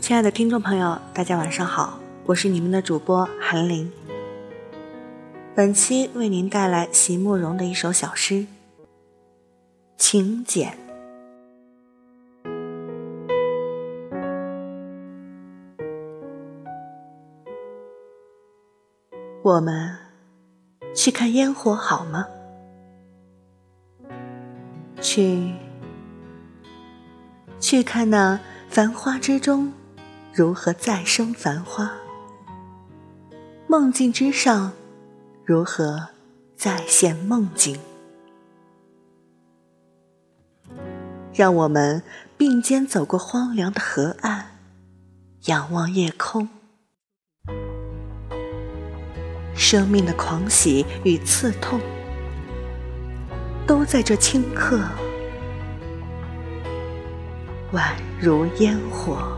亲爱的听众朋友，大家晚上好，我是你们的主播韩林。本期为您带来席慕容的一首小诗《请柬》。我们去看烟火好吗？去，去看那繁花之中如何再生繁花，梦境之上如何再现梦境。让我们并肩走过荒凉的河岸，仰望夜空。生命的狂喜与刺痛，都在这顷刻，宛如烟火。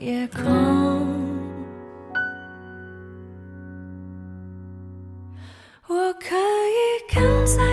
夜空。我可以跟在。